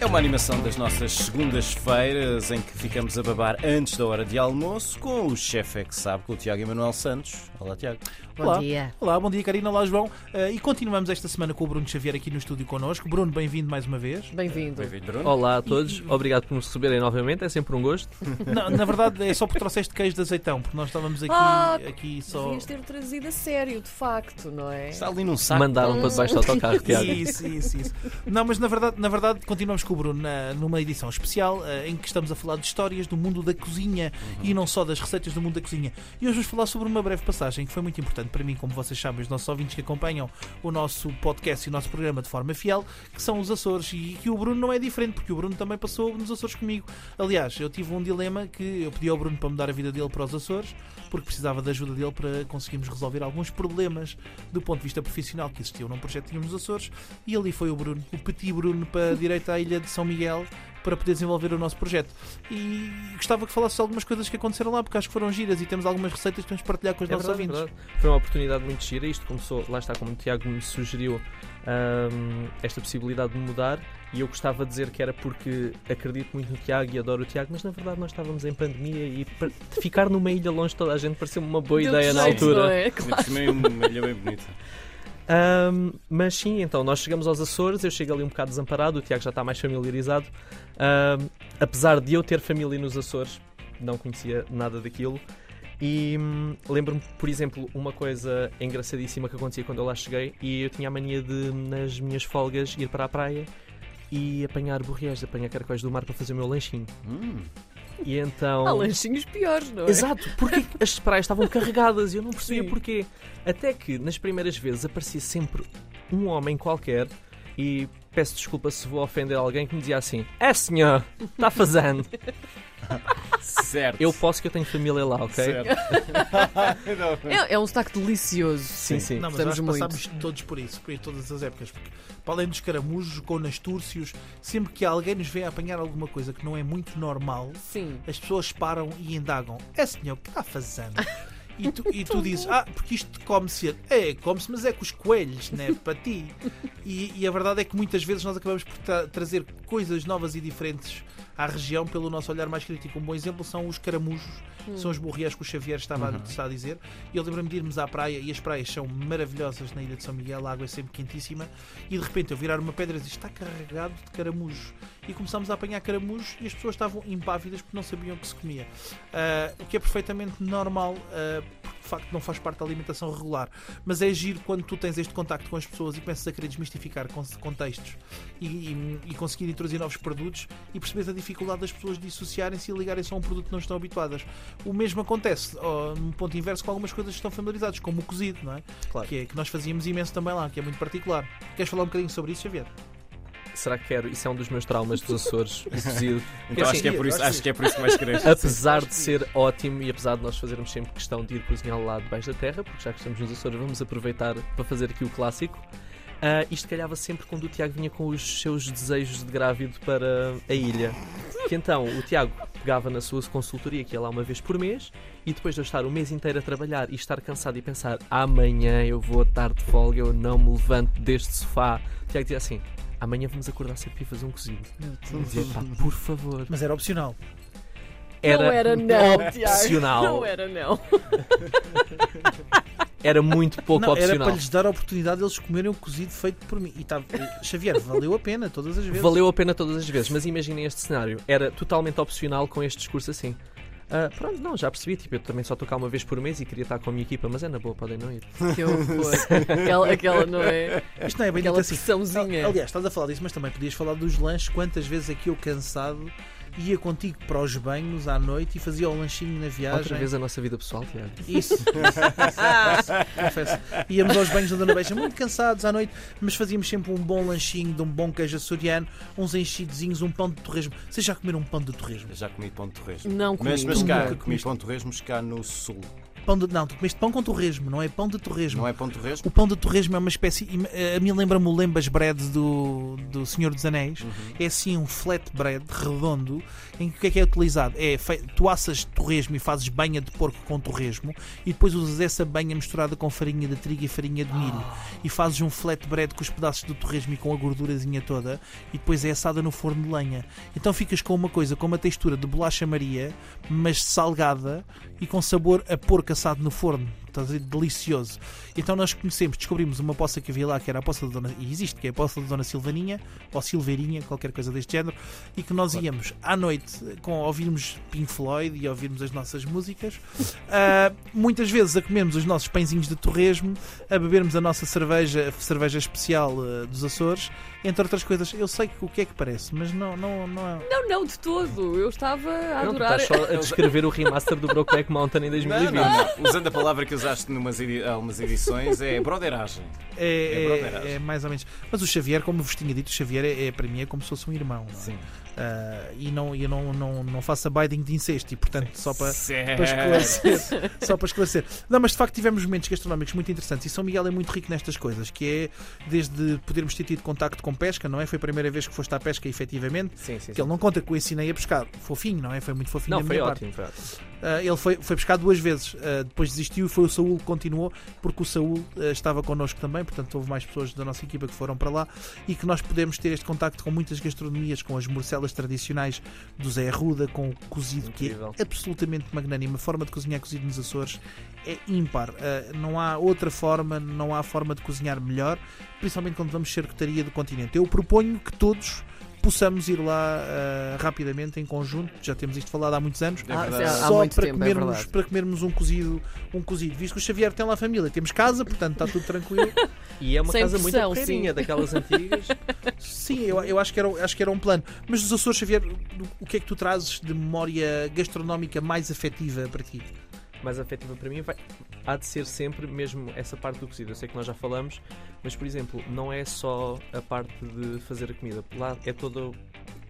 É uma animação das nossas segundas-feiras em que ficamos a babar antes da hora de almoço com o chefe é que sabe, com o Tiago Emanuel Santos. Olá, Tiago. Bom Olá. dia. Olá, bom dia Karina, olá João. Eh, e continuamos esta semana com o Bruno Xavier aqui no estúdio connosco. Bruno, bem-vindo mais uma vez. Bem-vindo. Bem-vindo, Bruno. Olá a todos, obrigado por nos receberem novamente, é sempre um gosto. Na, na verdade, é só porque trouxeste queijo de azeitão, porque nós estávamos aqui, Ah, aqui só. Devias ter trazido a sério, de facto, não é? Está ali num saco. Mandaram para debaixo do autocarro, Tiago. Isso, isso, isso. Não, mas na verdade, na verdade continuamos com o Bruno na- numa edição especial eh, em que estamos a falar de histórias do mundo da cozinha e não só das receitas do mundo da cozinha. E hoje vamos falar sobre uma breve passagem que foi muito importante para mim, como vocês sabem, os nossos ouvintes que acompanham o nosso podcast e o nosso programa de forma fiel, que são os Açores. E que o Bruno não é diferente, porque o Bruno também passou nos Açores comigo. Aliás, eu tive um dilema que eu pedi ao Bruno para mudar a vida dele para os Açores, porque precisava da ajuda dele para conseguirmos resolver alguns problemas do ponto de vista profissional que existiam num projeto que tínhamos nos Açores. E ali foi o Bruno, o petit Bruno, para a direita à ilha de São Miguel para poder desenvolver o nosso projeto. E gostava que falasse algumas coisas que aconteceram lá, porque acho que foram giras e temos algumas receitas que temos de partilhar com os É nossos verdade, é ouvintes. verdade. Foi uma oportunidade muito gira. Isto começou, lá está, como o Tiago me sugeriu, ahm, esta possibilidade de mudar. E eu gostava de dizer que era porque acredito muito no Tiago e adoro o Tiago, mas na verdade nós estávamos em pandemia e ficar numa ilha longe de toda a gente pareceu-me uma boa Deu ideia na altura. não é? Por cima é uma ilha bem bonita. Ahm, mas sim, então nós chegamos aos Açores, eu chego ali um bocado desamparado, o Tiago já está mais familiarizado. Ahm, apesar de eu ter família nos Açores, não conhecia nada daquilo. E hum, lembro-me, por exemplo, uma coisa engraçadíssima que acontecia quando eu lá cheguei e eu tinha a mania de, nas minhas folgas, ir para a praia e apanhar borriés, apanhar caracóis do mar para fazer o meu lanchinho. Hum, E então. Há lanchinhos piores, não é? Exato, porque as praias estavam carregadas e eu não percebia Sim. porquê. Até que nas primeiras vezes aparecia sempre um homem qualquer e peço desculpa se vou ofender alguém que me dizia assim: É senhor, está fazendo. certo. Eu posso que eu tenho família lá, ok? É, é um sotaque delicioso. Sim, sim. Não, mas nós muito. passámos todos por isso, por todas as épocas. Porque, para além dos caramujos, com nastúrcios, sempre que alguém nos vê a apanhar alguma coisa que não é muito normal, Sim. as pessoas param e indagam: É senhor, o que está fazendo? E tu, e tu dizes: Ah, porque isto come-se. É, come-se, mas é com os coelhos, né? Para ti. E, e a verdade é que muitas vezes nós acabamos por tra- trazer coisas novas e diferentes à região pelo nosso olhar mais crítico. Um bom exemplo são os caramujos, são os borriés que o Xavier estava a, está a dizer. E eu lembro-me de irmos à praia e as praias são maravilhosas na ilha de São Miguel, a água é sempre quentíssima. E de repente eu virar uma pedra e dizer: Está carregado de caramujos. E começámos a apanhar caramujos e as pessoas estavam impávidas porque não sabiam o que se comia. Ah, o que é perfeitamente normal, porque de facto não faz parte da alimentação regular. Mas é giro quando tu tens este contacto com as pessoas e começas a querer desmistificar con- contextos e, e, e conseguir introduzir novos produtos e percebes a dificuldade das pessoas dissociarem-se e ligarem-se a um produto que não estão habituadas. O mesmo acontece, ó, no ponto inverso, com algumas coisas que estão familiarizadas, como o cozido, não é? Claro. Que, é que nós fazíamos imenso também lá, que é muito particular. Queres falar um bocadinho sobre isso, Xavier? Será que quero? Isso é um dos meus traumas dos Açores, o cozido. Então acho, assim, que é por isso, acho que é por isso que vais querer. Apesar de ser ótimo e apesar de nós fazermos sempre questão de ir cozinhar lá debaixo da terra, porque já que estamos nos Açores, vamos aproveitar para fazer aqui o clássico. Ah, isto calhava sempre quando o Tiago vinha com os seus desejos de grávido para a ilha. Que então o Tiago pegava na sua consultoria, que ia lá uma vez por mês, e depois de eu estar o mês inteiro a trabalhar e estar cansado e pensar amanhã eu vou estar de folga, eu não me levanto deste sofá, o Tiago dizia assim: amanhã vamos acordar para ir fazer um cozido. Eu dizia, pá, por favor. Mas era opcional. não era não, opcional. Não era não. Era muito pouco não, era opcional. para lhes dar a oportunidade de eles comerem o cozido feito por mim. E tá, Xavier, valeu a pena todas as vezes. Valeu a pena todas as vezes, mas imaginem este cenário. Era totalmente opcional com este discurso assim. Ah, pronto, não, já percebi. Tipo, eu também só tocar uma vez por mês e queria estar com a minha equipa, mas é na boa, podem não ir. Que horror. Aquela, aquela não é? Isto não é bem Aquela assim. Aliás, estás a falar disso, mas também podias falar dos lanches. Quantas vezes aqui eu cansado ia contigo para os banhos à noite e fazia o lanchinho na viagem. Outra vez a nossa vida pessoal, Tiago. Isso. Confesso. Íamos aos banhos da Dona Beija muito cansados à noite, mas fazíamos sempre um bom lanchinho de um bom queijo açoriano, uns enchidozinhos, um pão de torresmo. Vocês já comeram um pão de torresmo? Já comi pão de torresmo. Não comi. Mas, mas cá, comi pão de torresmo cá no sul. Pão de. Não, tu comeste pão com torresmo, não é pão de torresmo. Não é ponto resmo? O pão de torresmo é uma espécie. eh, A mim lembra-me o Lembas Bread do, do Senhor dos Anéis. Uhum. É assim um flatbread redondo em que o que é que é utilizado? É tu assas torresmo e fazes banha de porco com torresmo e depois usas essa banha misturada com farinha de trigo e farinha de milho e fazes um flatbread com os pedaços do torresmo e com a gordurazinha toda e depois é assada no forno de lenha. Então ficas com uma coisa com uma textura de bolacha Maria, mas salgada e com sabor a porco assado no forno. Estás a ver? Delicioso. Então nós conhecemos, descobrimos uma poça que havia lá, que era a poça da Dona. E existe, que é a poça da Dona Silvaninha, ou Silveirinha, qualquer coisa deste género, e que nós íamos à noite com ouvirmos Pink Floyd e ouvirmos as nossas músicas, ah, muitas vezes a comermos os nossos pãezinhos de torresmo, a bebermos a nossa cerveja, a cerveja especial ah, dos Açores, entre outras coisas. Eu sei que o que é que parece, mas não, não, não é. Não, não, de todo. Eu estava a Não, adorar. estás só a descrever o remaster do Brokeback Mountain em Não, 2020. não, não. Usando a palavra que usaste numas edi algumas edições, é broderagem. É É, broderagem. é, é mais ou menos. Mas o Xavier, como vos tinha dito, o Xavier é, é, para mim é como se fosse um irmão. não é? Sim. Ah, e não, eu não, não, não faço abiding de incesto e portanto só para, para esclarecer. só para esclarecer. Não, mas de facto tivemos momentos gastronómicos muito interessantes e São Miguel é muito rico nestas coisas, que é desde podermos ter tido contacto com pesca, não é? Foi a primeira vez que foste à pesca efetivamente. Sim, sim, Que sim. ele não conta que o ensinei a pescar. Fofinho, não é? Foi muito fofinho Não, da foi minha ótimo, foi ótimo. parte. Ah, ele foi, foi pescar duas vezes, Ah, depois desistiu e foi o Saúl continuou, porque o Saúl ah, estava connosco também, portanto houve mais pessoas da nossa equipa que foram para lá e que nós podemos ter este contacto com muitas gastronomias, com as morcelas tradicionais do Zé Arruda, com o cozido Incrível. que é absolutamente magnânimo. A forma de cozinhar cozido nos Açores é ímpar. Ah, não há outra forma, não há forma de cozinhar melhor, principalmente quando vamos charcutaria do continente. Eu proponho que todos possamos ir lá ah, rapidamente em conjunto, já temos isto falado há muitos anos, É Ah, só muito para, tempo, é comermos, verdade. para comermos um cozido, um cozido. Visto que o Xavier tem lá família, temos casa, portanto está tudo tranquilo. E é uma Sem casa muito pressão, sim. daquelas antigas. Sim, eu, eu acho, que era, acho que era um plano. Mas dos Açores, Xavier, o que é que tu trazes de memória gastronómica mais afetiva para ti? Mais afetiva para mim vai, há de ser sempre mesmo essa parte do cozido. Eu sei que nós já falamos, mas por exemplo, não é só a parte de fazer a comida. Lá é todo,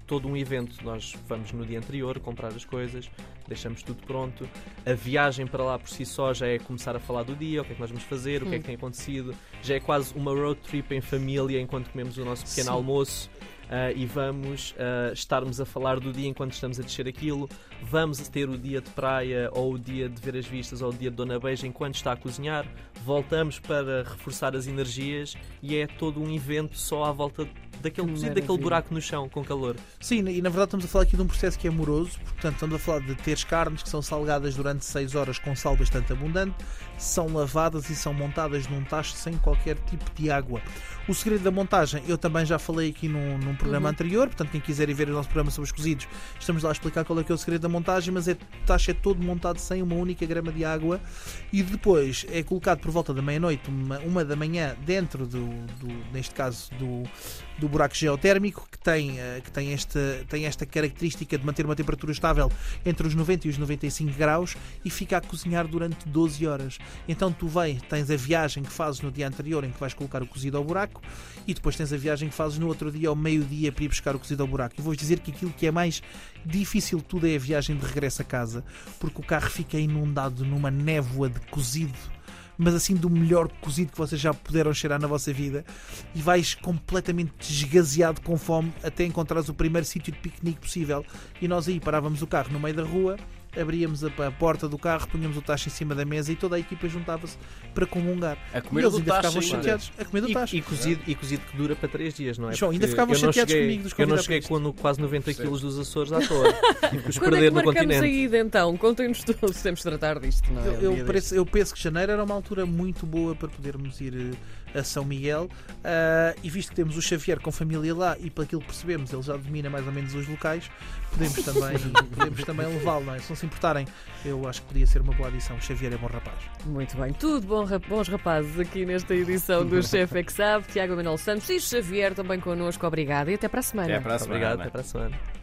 todo um evento. Nós vamos no dia anterior comprar as coisas, deixamos tudo pronto. A viagem para lá por si só já é começar a falar do dia, o que é que nós vamos fazer, o que é que tem acontecido. Já é quase uma road trip em família enquanto comemos o nosso pequeno Sim. almoço. Ah, e vamos ah, estarmos a falar do dia enquanto estamos a descer aquilo. Vamos ter o dia de praia, ou o dia de ver as vistas, ou o dia de Dona Beija enquanto está a cozinhar. Voltamos para reforçar as energias e é todo um evento só à volta daquele Que cozido, daquele buraco no chão com calor. Sim, e na verdade estamos a falar aqui de um processo que é amoroso, portanto estamos a falar de teres carnes que são salgadas durante 6 horas com sal bastante abundante, são lavadas e são montadas num tacho sem qualquer tipo de água. O segredo da montagem, eu também já falei aqui num, num programa Uhum. anterior, portanto quem quiser ir ver o nosso programa sobre os cozidos, estamos lá a explicar qual é que é o segredo da montagem, mas é, o tacho é todo montado sem uma única grama de água e depois é colocado por volta da meia-noite, uma, uma da manhã, dentro do, do- neste caso, do, do buraco geotérmico, que tem, eh, que tem, esta, tem esta característica de manter uma temperatura estável entre os 90 e os 95 graus e fica a cozinhar durante 12 horas. Então tu vais, tens a viagem que fazes no dia anterior em que vais colocar o cozido ao buraco e depois tens a viagem que fazes no outro dia ao meio-dia para ir buscar o cozido ao buraco. E vou dizer que aquilo que é mais difícil de tudo é a viagem de regresso a casa, porque o carro fica inundado numa névoa de cozido mas assim do melhor cozido que vocês já puderam cheirar na vossa vida e vais completamente desgaseado com fome até encontrares o primeiro sítio de piquenique possível. E nós aí parávamos o carro no meio da rua abríamos a, a porta do carro, punhamos o tacho em cima da mesa e toda a equipa juntava-se para comungar. A E comer eles do ainda tacho ficavam ainda. chateados a comer do tacho. e cozido, e cozido que dura para 3 dias, não é? João, ainda ficavam eu não chateados cheguei- comigo dos Eu não cheguei com quase 90 Percebo. quilos dos Açores à toa. Tive que é perder que no continente. a ida então? Contem-nos todos, temos de tratar disto, não é? Eu, eu, eu penso que janeiro era uma altura muito boa para podermos ir eh, a São Miguel ah, e visto que temos o Xavier com família lá e pelo que percebemos ele já domina mais ou menos os locais podemos também, podemos também levá-lo, não é? Se não se importarem, eu acho que podia ser uma boa adição. O Xavier é bom rapaz. Muito bem, tudo bom, rap- bons rapazes aqui nesta edição do Chefe é que Sabe, Tiago Manuel Santos e Xavier também connosco, obrigado e até para a semana. Até para a semana. Obrigado, até para a semana.